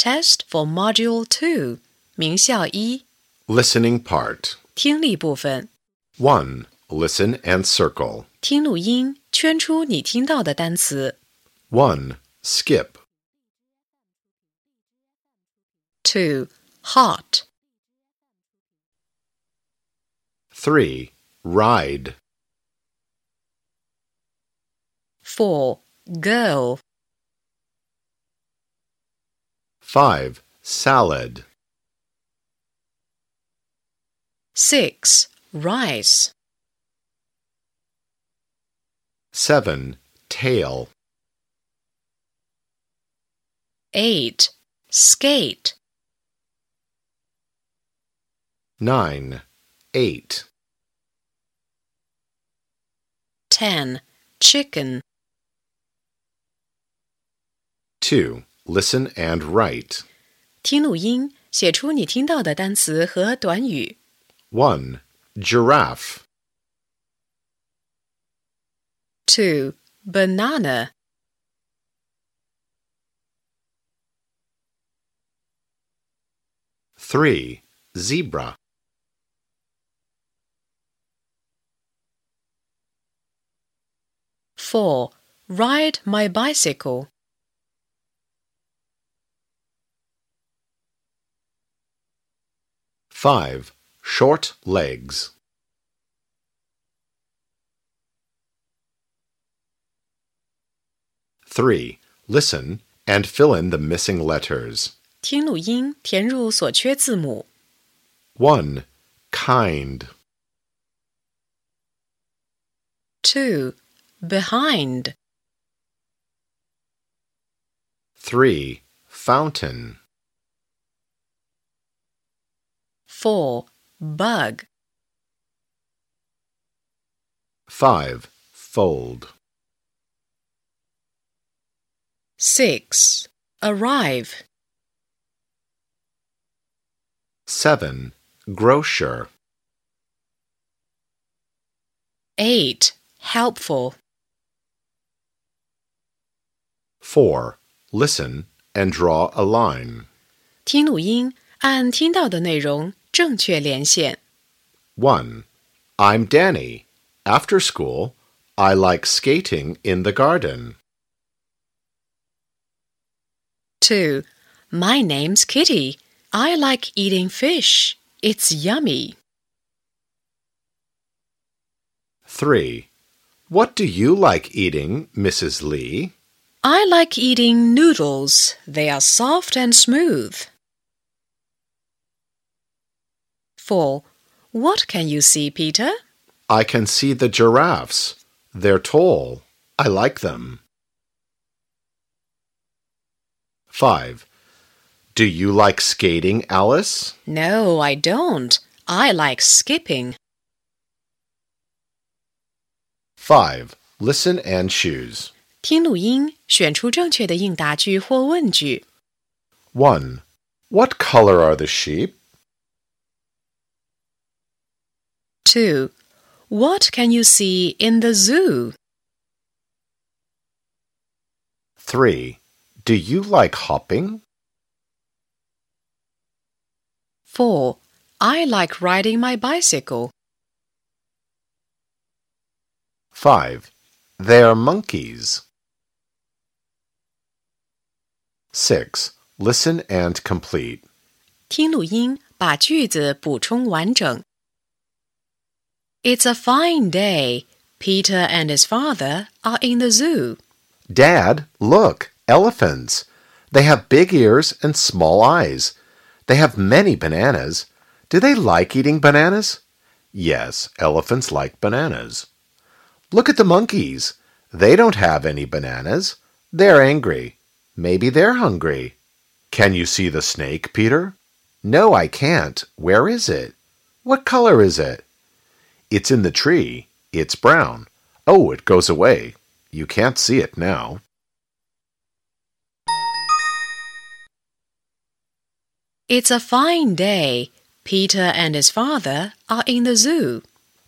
Test for Module Two，名校一 Listening part. 听力部分， 1. Listen and circle. 听录音，圈出你听到的单词。 1. Skip. Two, hot. 3. Ride. Four, girl. 5. Salad. Six, rice. 7. Tail. Eight, skate. 9. 8. Ten, chicken. 2 Listen and write. 听录音，写出你听到的单词和短语。 1. Giraffe. Two, banana. 3. Zebra. Four, ride my bicycle. 5. Short legs. Three. Listen and fill in the missing letters. 听录音，填入所缺字母。 1. Kind. Two, behind. 3. Fountain. Four, bug. 5. Fold. Six, arrive. 7. Grocer. Eight, helpful. 4. Listen and draw a line. 听录音，按听到的内容 正确连线。 1. I'm Danny. After school, I like skating in the garden. Two, my name's Kitty. I like eating fish. It's yummy. 3. What do you like eating, Mrs. Lee? I like eating noodles. They are soft and smooth. Four, what can you see, Peter? I can see the giraffes. They're tall. I like them. 5. Do you like skating, Alice? No, I don't. I like skipping. 5. Listen and choose. 听录音，选出正确的应答句或问句。 1. What color are the sheep? Two, what can you see in the zoo? 3. Do you like hopping? Four, I like riding my bicycle. 5. They are monkeys. 6. Listen and complete. 听录音，把句子补充完整。 It's a fine day. Peter and his father are in the zoo. Dad, look, elephants. They have big ears and small eyes. They have many bananas. Do they like eating bananas? Yes, elephants like bananas. Look at the monkeys. They don't have any bananas. They're angry. Maybe they're hungry. Can you see the snake, Peter? No, I can't. Where is it? What color is it? It's in the tree. It's brown. Oh, it goes away. You can't see it now. It's a fine day. Peter and his father are in the zoo.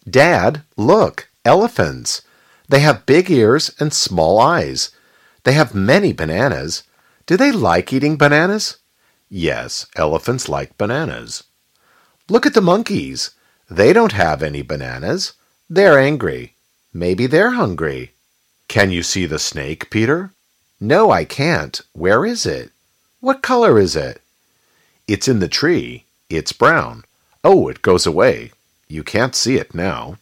Dad, look, elephants. They have big ears and small eyes. They have many bananas. Do they like eating bananas? Yes, elephants like bananas. Look at the monkeys. They don't have any bananas. They're angry. Maybe they're hungry. Can you see the snake, Peter? No, I can't. Where is it? What color is it? It's in the tree. It's brown. Oh, it goes away. You can't see it now.